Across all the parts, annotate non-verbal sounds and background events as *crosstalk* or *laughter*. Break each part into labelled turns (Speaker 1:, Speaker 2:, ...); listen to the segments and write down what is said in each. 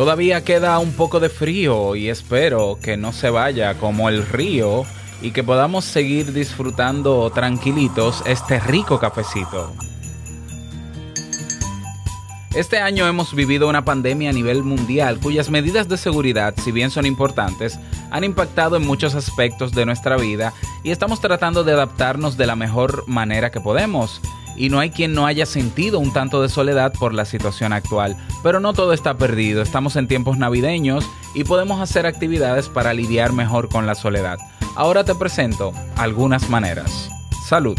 Speaker 1: Todavía queda un poco de frío y espero que no se vaya como el río y que podamos seguir disfrutando tranquilitos este rico cafecito. Este año hemos vivido una pandemia a nivel mundial cuyas medidas de seguridad, si bien son importantes, han impactado en muchos aspectos de nuestra vida y estamos tratando de adaptarnos de la mejor manera que podemos. Y no hay quien no haya sentido un tanto de soledad por la situación actual, pero no todo está perdido, estamos en tiempos navideños y podemos hacer actividades para lidiar mejor con la soledad. Ahora te presento algunas maneras. Salud.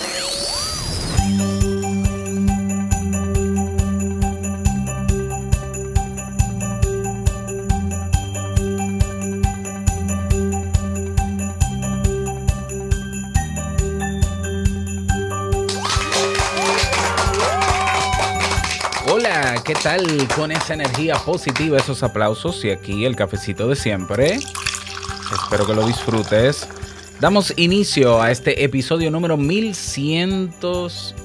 Speaker 1: ¿Qué tal con esa energía positiva, esos aplausos y aquí el cafecito de siempre? Espero que lo disfrutes. Damos inicio a este episodio número 1100,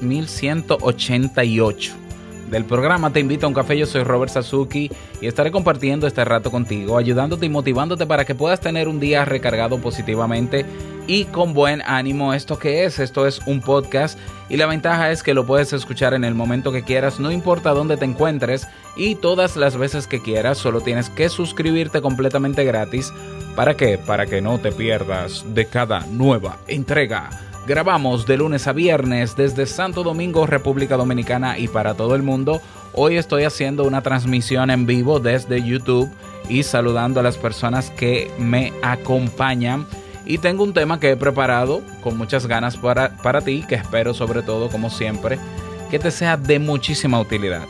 Speaker 1: 1188 del programa Te invito a un café. Yo soy Robert Sasuki y estaré compartiendo este rato contigo, ayudándote y motivándote para que puedas tener un día recargado positivamente y con buen ánimo. ¿Esto qué es? Esto es un podcast y la ventaja es que lo puedes escuchar en el momento que quieras, no importa dónde te encuentres y todas las veces que quieras. Solo tienes que suscribirte completamente gratis. ¿Para qué? Para que no te pierdas de cada nueva entrega. Grabamos de lunes a viernes desde Santo Domingo, República Dominicana y para todo el mundo. Hoy estoy haciendo una transmisión en vivo desde YouTube y saludando a las personas que me acompañan. Y tengo un tema que he preparado con muchas ganas para, para ti, que espero sobre todo, como siempre, que te sea de muchísima utilidad.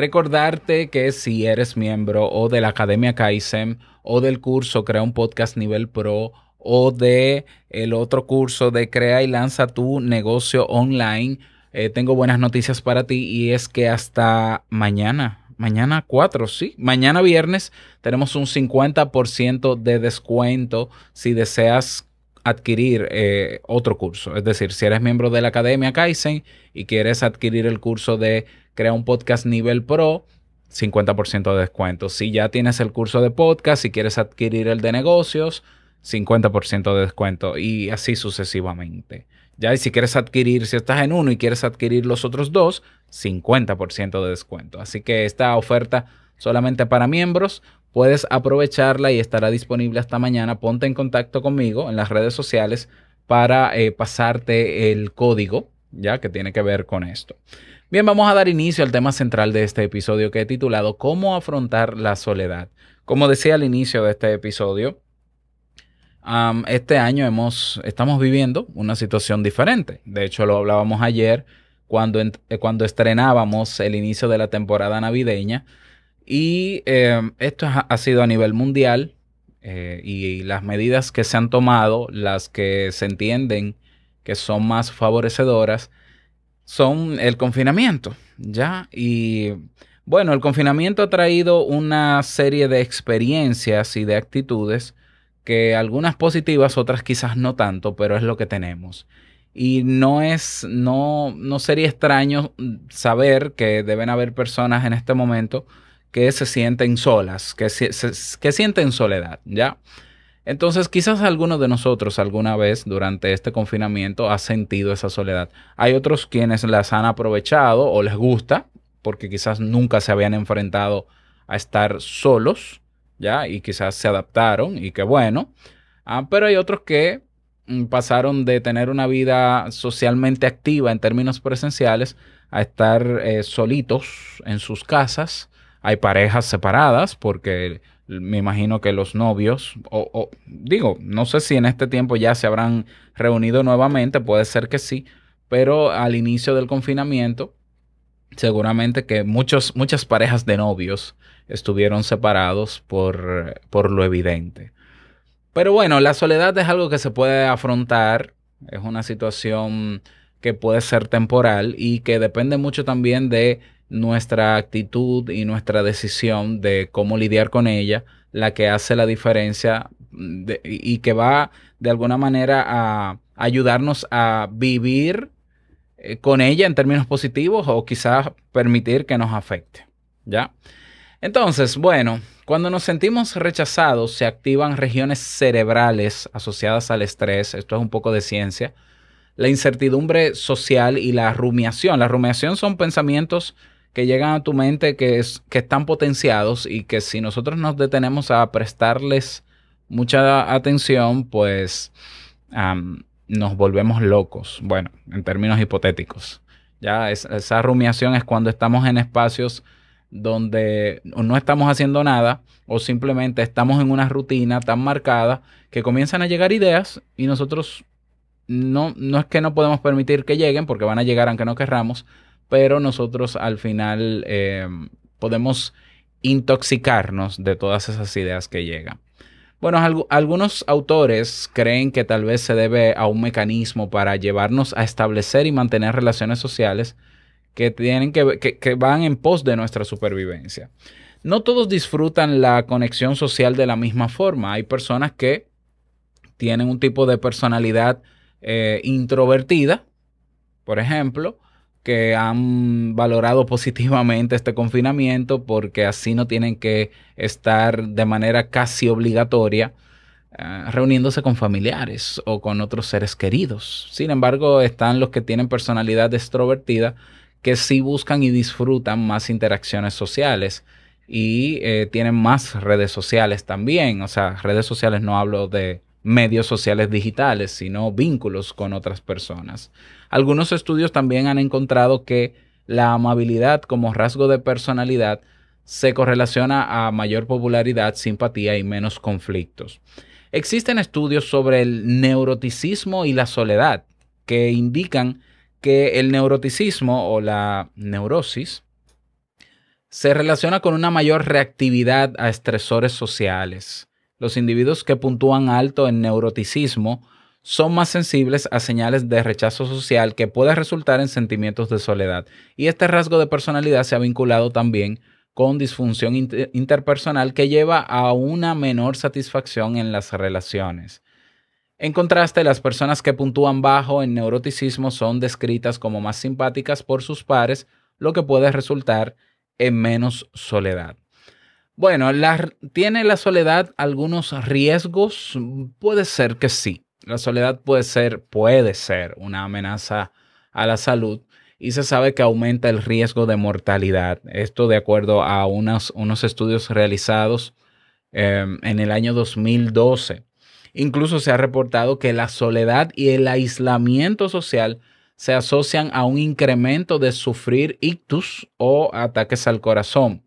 Speaker 1: Recordarte que si eres miembro o de la Academia Kaizen o del curso Crea un Podcast Nivel Pro o de el otro curso de Crea y lanza tu negocio online, eh, tengo buenas noticias para ti y es que hasta mañana, mañana 4, sí, mañana viernes tenemos un 50% de descuento si deseas adquirir eh, otro curso. Es decir, si eres miembro de la Academia Kaizen y quieres adquirir el curso de Crea un Podcast Nivel Pro, 50% de descuento. Si ya tienes el curso de podcast, si quieres adquirir el de negocios, 50% de descuento y así sucesivamente. Ya, y si quieres adquirir, si estás en uno y quieres adquirir los otros dos, 50% de descuento. Así que esta oferta solamente para miembros, puedes aprovecharla y estará disponible hasta mañana. Ponte en contacto conmigo en las redes sociales para eh, pasarte el código, ya que tiene que ver con esto. Bien, vamos a dar inicio al tema central de este episodio que he titulado ¿Cómo afrontar la soledad? Como decía al inicio de este episodio, este año hemos, estamos viviendo una situación diferente. De hecho, lo hablábamos ayer cuando, eh, cuando estrenábamos el inicio de la temporada navideña. Y eh, esto ha, ha, sido a nivel mundial eh, y las medidas que se han tomado, las que se entienden que son más favorecedoras, son el confinamiento, ¿ya? Y bueno, el confinamiento ha traído una serie de experiencias y de actitudes que algunas positivas, otras quizás no tanto, pero es lo que tenemos. Y no es, no, no sería extraño saber que deben haber personas en este momento que se sienten solas, que, se, que sienten soledad, ¿ya? Entonces, quizás alguno de nosotros alguna vez durante este confinamiento ha sentido esa soledad. Hay otros quienes las han aprovechado o les gusta, porque quizás nunca se habían enfrentado a estar solos, ¿ya? Y quizás se adaptaron y qué bueno. Ah, pero hay otros que mm, pasaron de tener una vida socialmente activa en términos presenciales a estar eh, solitos en sus casas. Hay parejas separadas porque me imagino que los novios, o, o, digo, no sé si en este tiempo ya se habrán reunido nuevamente, puede ser que sí, pero al inicio del confinamiento, seguramente que muchos, muchas parejas de novios estuvieron separados por, por lo evidente. Pero bueno, la soledad es algo que se puede afrontar, es una situación que puede ser temporal y que depende mucho también de nuestra actitud y nuestra decisión de cómo lidiar con ella, la que hace la diferencia de- y que va de alguna manera a ayudarnos a vivir eh, con ella en términos positivos o quizás permitir que nos afecte. ¿Ya? Entonces, bueno, cuando nos sentimos rechazados se activan regiones cerebrales asociadas al estrés, esto es un poco de ciencia, la incertidumbre social y la rumiación. La rumiación son pensamientos que llegan a tu mente que, es, que están potenciados y que si nosotros nos detenemos a prestarles mucha atención, pues nos volvemos locos. Bueno, en términos hipotéticos. Ya es- esa rumiación es cuando estamos en espacios donde no estamos haciendo nada o simplemente estamos en una rutina tan marcada que comienzan a llegar ideas y nosotros no, no es que no podemos permitir que lleguen porque van a llegar aunque no querramos, pero nosotros al final eh, podemos intoxicarnos de todas esas ideas que llegan. Bueno, algu- algunos autores creen que tal vez se debe a un mecanismo para llevarnos a establecer y mantener relaciones sociales que tienen que, que, que van en pos de nuestra supervivencia. No todos disfrutan la conexión social de la misma forma. Hay personas que tienen un tipo de personalidad eh, introvertida, por ejemplo, que han valorado positivamente este confinamiento porque así no tienen que estar de manera casi obligatoria eh, reuniéndose con familiares o con otros seres queridos. Sin embargo, están los que tienen personalidad extrovertida que sí buscan y disfrutan más interacciones sociales y eh, tienen más redes sociales también. O sea, redes sociales no hablo de medios sociales digitales, sino vínculos con otras personas. Algunos estudios también han encontrado que la amabilidad como rasgo de personalidad se correlaciona a mayor popularidad, simpatía y menos conflictos. Existen estudios sobre el neuroticismo y la soledad que indican que el neuroticismo o la neurosis se relaciona con una mayor reactividad a estresores sociales. Los individuos que puntúan alto en neuroticismo son más sensibles a señales de rechazo social que puede resultar en sentimientos de soledad. Y este rasgo de personalidad se ha vinculado también con disfunción inter- interpersonal que lleva a una menor satisfacción en las relaciones. En contraste, las personas que puntúan bajo en neuroticismo son descritas como más simpáticas por sus pares, lo que puede resultar en menos soledad. Bueno, ¿tiene la soledad algunos riesgos? Puede ser que sí. La soledad puede ser, puede ser una amenaza a la salud y se sabe que aumenta el riesgo de mortalidad. Esto de acuerdo a unos, estudios realizados eh, en el año 2012. Incluso se ha reportado que la soledad y el aislamiento social se asocian a un incremento de sufrir ictus o ataques al corazón.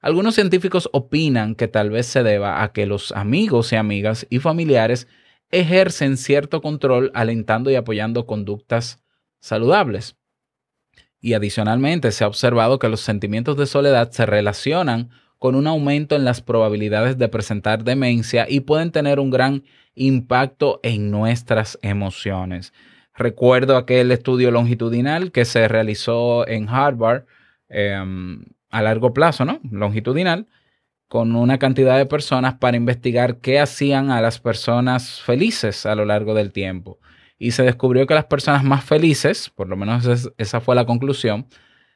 Speaker 1: Algunos científicos opinan que tal vez se deba a que los amigos y amigas y familiares ejercen cierto control alentando y apoyando conductas saludables. Y adicionalmente se ha observado que los sentimientos de soledad se relacionan con un aumento en las probabilidades de presentar demencia y pueden tener un gran impacto en nuestras emociones. Recuerdo aquel estudio longitudinal que se realizó en Harvard eh, a largo plazo, ¿no? Longitudinal, con una cantidad de personas para investigar qué hacían a las personas felices a lo largo del tiempo. Y se descubrió que las personas más felices, por lo menos es- esa fue la conclusión,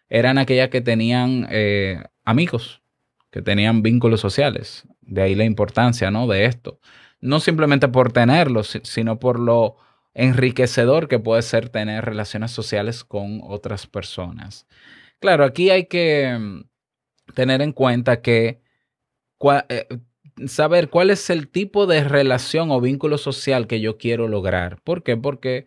Speaker 1: eran aquellas que tenían eh, amigos, que tenían vínculos sociales. De ahí la importancia, ¿no? De esto. No simplemente por tenerlos, si- sino por lo enriquecedor que puede ser tener relaciones sociales con otras personas. Claro, aquí hay que mm, tener en cuenta que eh, saber cuál es el tipo de relación o vínculo social que yo quiero lograr. ¿Por qué? Porque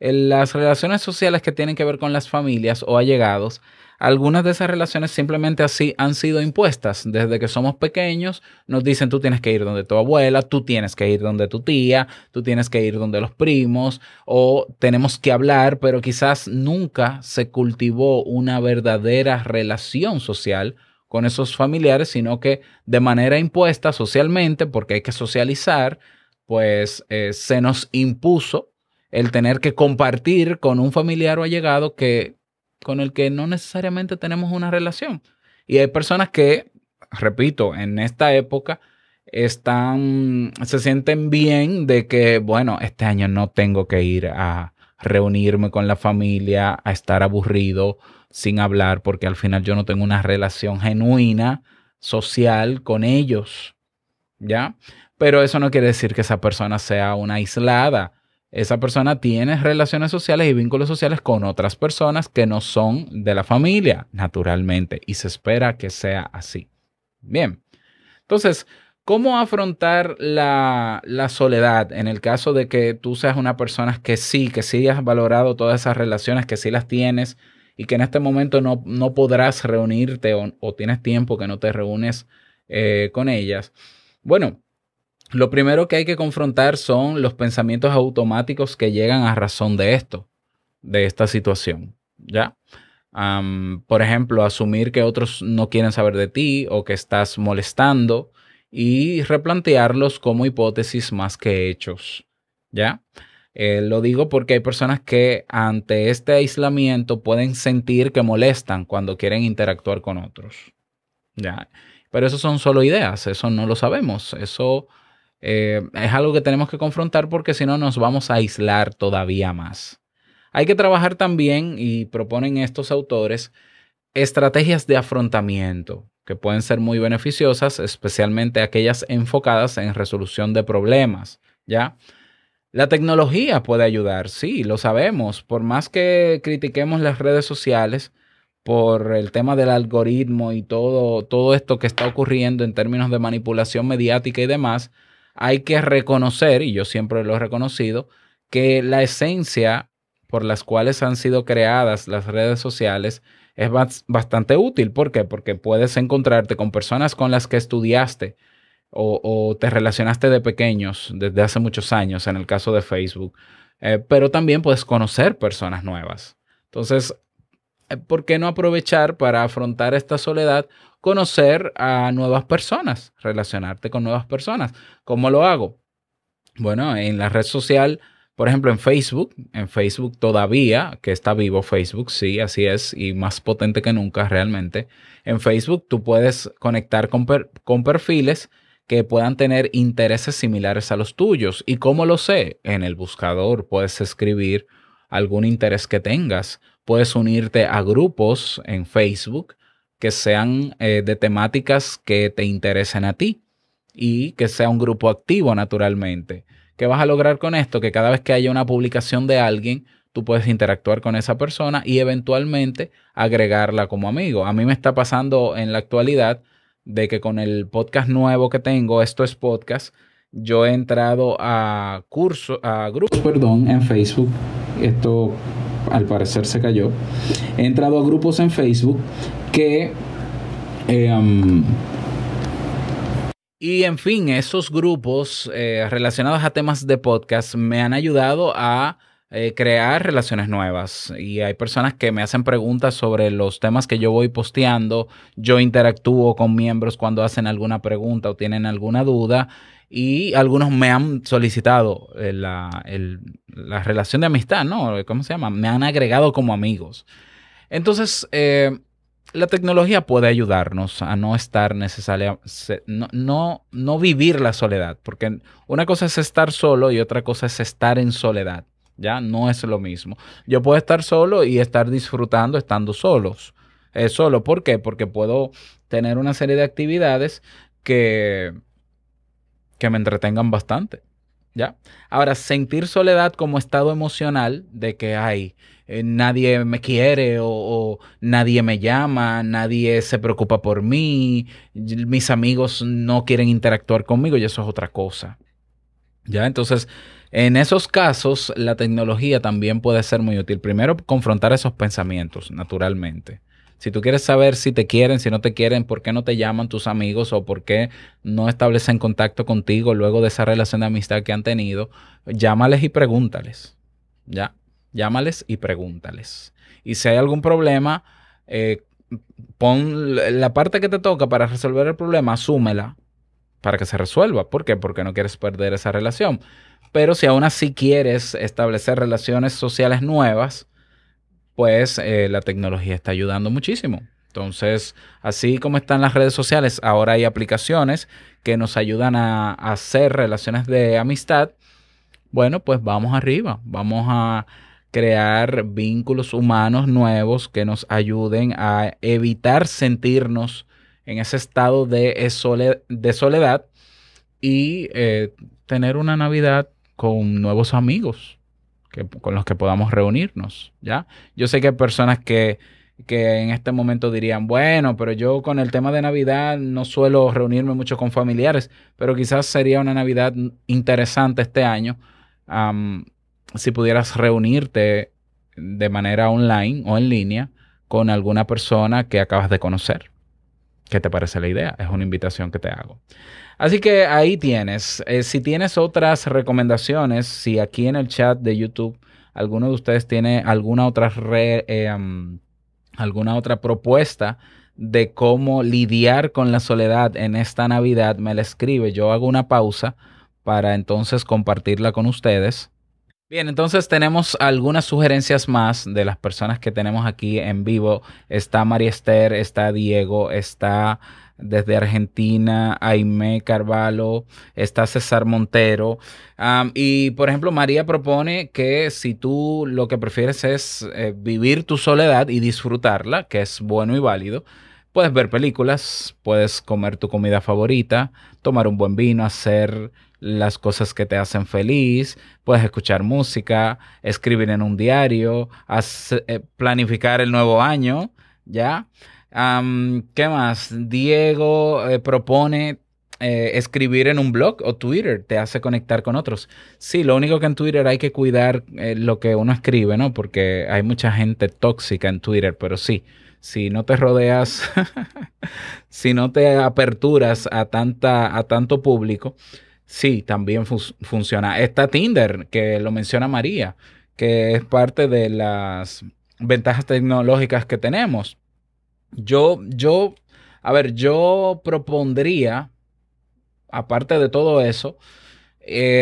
Speaker 1: en las relaciones sociales que tienen que ver con las familias o allegados, algunas de esas relaciones simplemente así han sido impuestas. Desde que somos pequeños nos dicen tú tienes que ir donde tu abuela, tú tienes que ir donde tu tía, tú tienes que ir donde los primos o tenemos que hablar, pero quizás nunca se cultivó una verdadera relación social con esos familiares, sino que de manera impuesta socialmente, porque hay que socializar, pues eh, se nos impuso el tener que compartir con un familiar o allegado que con el que no necesariamente tenemos una relación. Y hay personas que, repito, en esta época están, se sienten bien de que, bueno, este año no tengo que ir a reunirme con la familia, a estar aburrido sin hablar, porque al final yo no tengo una relación genuina, social con ellos. ¿Ya? Pero eso no quiere decir que esa persona sea una aislada esa persona tiene relaciones sociales y vínculos sociales con otras personas que no son de la familia, naturalmente, y se espera que sea así. Bien, entonces, ¿cómo afrontar la, la, soledad en el caso de que tú seas una persona que sí, que sí has valorado todas esas relaciones, que sí las tienes y que en este momento no, no podrás reunirte o, tienes tiempo que no te reúnes eh, con ellas? Bueno, lo primero que hay que confrontar son los pensamientos automáticos que llegan a razón de esto, de esta situación, ¿ya? Por ejemplo, asumir que otros no quieren saber de ti o que estás molestando y replantearlos como hipótesis más que hechos, ¿ya? Eh, lo digo porque hay personas que ante este aislamiento pueden sentir que molestan cuando quieren interactuar con otros, ¿ya? Pero eso son solo ideas, eso no lo sabemos, eso eh, es algo que tenemos que confrontar porque si no nos vamos a aislar todavía más. Hay que trabajar también, y proponen estos autores, estrategias de afrontamiento que pueden ser muy beneficiosas, especialmente aquellas enfocadas en resolución de problemas, ¿ya? La tecnología puede ayudar, sí, lo sabemos. Por más que critiquemos las redes sociales por el tema del algoritmo y todo, todo esto que está ocurriendo en términos de manipulación mediática y demás, hay que reconocer, y yo siempre lo he reconocido, que la esencia por las cuales han sido creadas las redes sociales es bastante útil. ¿Por qué? Porque puedes encontrarte con personas con las que estudiaste o, te relacionaste de pequeños desde hace muchos años, en el caso de Facebook, eh, pero también puedes conocer personas nuevas. Entonces, eh, ¿por qué no aprovechar para afrontar esta soledad conocer a nuevas personas, relacionarte con nuevas personas. ¿Cómo lo hago? Bueno, en la red social, por ejemplo, en Facebook, en Facebook todavía, que está vivo Facebook, sí, así es, y más potente que nunca realmente. En Facebook tú puedes conectar con, con perfiles que puedan tener intereses similares a los tuyos. ¿Y cómo lo sé? En el buscador puedes escribir algún interés que tengas. Puedes unirte a grupos en Facebook que sean eh, de temáticas que te interesen a ti y que sea un grupo activo naturalmente. ¿Qué vas a lograr con esto? Que cada vez que haya una publicación de alguien, tú puedes interactuar con esa persona y eventualmente agregarla como amigo. A mí me está pasando en la actualidad de que con el podcast nuevo que tengo, esto es podcast, yo he entrado a a grupos, perdón, en Facebook. Esto al parecer se cayó. He entrado a grupos en Facebook que... Eh, y en fin, esos grupos eh, relacionados a temas de podcast me han ayudado a eh, crear relaciones nuevas. Y hay personas que me hacen preguntas sobre los temas que yo voy posteando. Yo interactúo con miembros cuando hacen alguna pregunta o tienen alguna duda. Y algunos me han solicitado la, la, relación de amistad, ¿no? ¿Cómo se llama? Me han agregado como amigos. Entonces, la tecnología puede ayudarnos a no estar necesaria, no, no, no vivir la soledad, porque una cosa es estar solo y otra cosa es estar en soledad. Ya no es lo mismo. Yo puedo estar solo y estar disfrutando estando solos. Solo, ¿por qué? Porque puedo tener una serie de actividades que, que me entretengan bastante. ¿Ya? Ahora, sentir soledad como estado emocional de que hay nadie me quiere o, o nadie me llama, nadie se preocupa por mí, mis amigos no quieren interactuar conmigo y eso es otra cosa. ¿Ya? Entonces, en esos casos, la tecnología también puede ser muy útil. Primero, confrontar esos pensamientos, naturalmente. Si tú quieres saber si te quieren, si no te quieren, por qué no te llaman tus amigos o por qué no establecen contacto contigo luego de esa relación de amistad que han tenido, llámales y pregúntales. ¿Ya? Llámales y pregúntales. Y si hay algún problema, eh, pon la parte que te toca para resolver el problema, asúmela para que se resuelva. ¿Por qué? Porque no quieres perder esa relación. Pero si aún así quieres establecer relaciones sociales nuevas, pues eh, la tecnología está ayudando muchísimo. Entonces, así como están las redes sociales, ahora hay aplicaciones que nos ayudan a, hacer relaciones de amistad. Bueno, pues vamos arriba, vamos a crear vínculos humanos nuevos que nos ayuden a evitar sentirnos en ese estado de, de soledad y eh, tener una Navidad con nuevos amigos con los que podamos reunirnos, ¿ya? Yo sé que hay personas que, que en este momento dirían, bueno, pero yo con el tema de Navidad no suelo reunirme mucho con familiares, pero quizás sería una Navidad interesante este año si pudieras reunirte de manera online o en línea con alguna persona que acabas de conocer. ¿Qué te parece la idea? Es una invitación que te hago. Así que ahí tienes. Eh, si tienes otras recomendaciones, si aquí en el chat de YouTube alguno de ustedes tiene alguna otra re- eh, alguna otra propuesta de cómo lidiar con la soledad en esta Navidad, me la escribe. Yo hago una pausa para entonces compartirla con ustedes. Bien, entonces tenemos algunas sugerencias más de las personas que tenemos aquí en vivo. Está María Esther, está Diego, está desde Argentina, Aime Carvalho, está César Montero. Y por ejemplo, María propone que si tú lo que prefieres es eh, vivir tu soledad y disfrutarla, que es bueno y válido, puedes ver películas, puedes comer tu comida favorita, tomar un buen vino, hacer las cosas que te hacen feliz, puedes escuchar música, escribir en un diario, eh, planificar el nuevo año, ¿ya? Am, ¿qué más? Diego eh, propone eh, escribir en un blog o Twitter, te hace conectar con otros. Sí, lo único que en Twitter hay que cuidar eh, lo que uno escribe, ¿no? Porque hay mucha gente tóxica en Twitter, pero sí, si no te rodeas, *laughs* si no te aperturas a, tanta, a tanto público, sí, también fu- funciona. Está Tinder, que lo menciona María, que es parte de las ventajas tecnológicas que tenemos. Yo, yo, a ver, yo propondría, aparte de todo eso,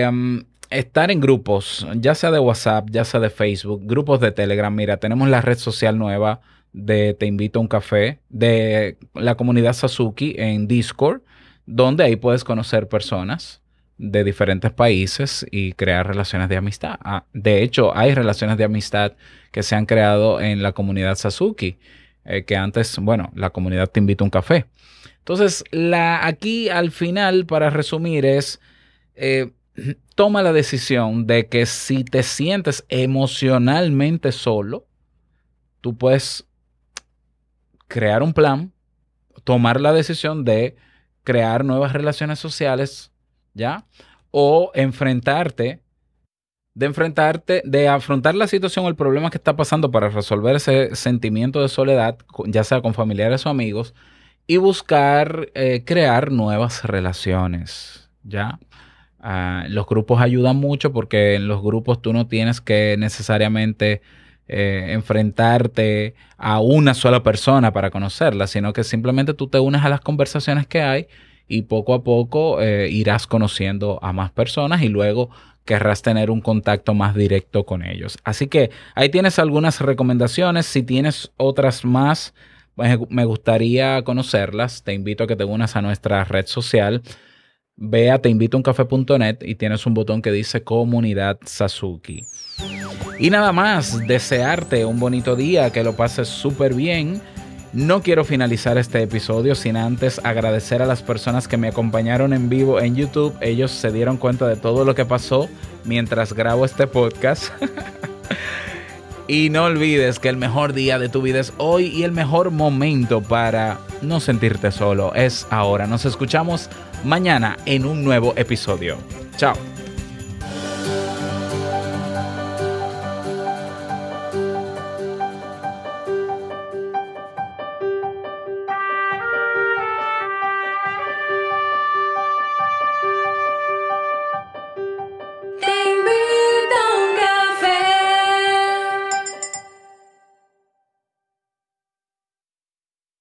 Speaker 1: um, estar en grupos, ya sea de WhatsApp, ya sea de Facebook, grupos de Telegram. Mira, tenemos la red social nueva de Te invito a un café, de la comunidad Sasuki en Discord, donde ahí puedes conocer personas de diferentes países y crear relaciones de amistad. Ah, de hecho, hay relaciones de amistad que se han creado en la comunidad Sasuki, eh, que antes, bueno, la comunidad Te invito a un café. Entonces, aquí al final, para resumir, es eh, *clears throat* toma la decisión de que si te sientes emocionalmente solo, tú puedes crear un plan, tomar la decisión de crear nuevas relaciones sociales, ¿ya? O enfrentarte, de enfrentarte, de afrontar la situación o el problema que está pasando para resolver ese sentimiento de soledad, ya sea con familiares o amigos, y buscar eh, crear nuevas relaciones, ¿ya? Ah, los grupos ayudan mucho porque en los grupos tú no tienes que necesariamente eh, enfrentarte a una sola persona para conocerla, sino que simplemente tú te unes a las conversaciones que hay y poco a poco eh, irás conociendo a más personas y luego querrás tener un contacto más directo con ellos. Así que ahí tienes algunas recomendaciones. Si tienes otras más, me gustaría conocerlas. Te invito a que te unas a nuestra red social. Ve a teinvitouncafe.net y tienes un botón que dice Comunidad Sasuki. Y nada más, desearte un bonito día, que lo pases súper bien No quiero finalizar este episodio sin antes agradecer a las personas que me acompañaron en vivo en YouTube. Ellos se dieron cuenta de todo lo que pasó mientras grabo este podcast. *laughs* y no olvides que el mejor día de tu vida es hoy y el mejor momento para no sentirte solo es ahora. Nos escuchamos mañana en un nuevo episodio. Chao.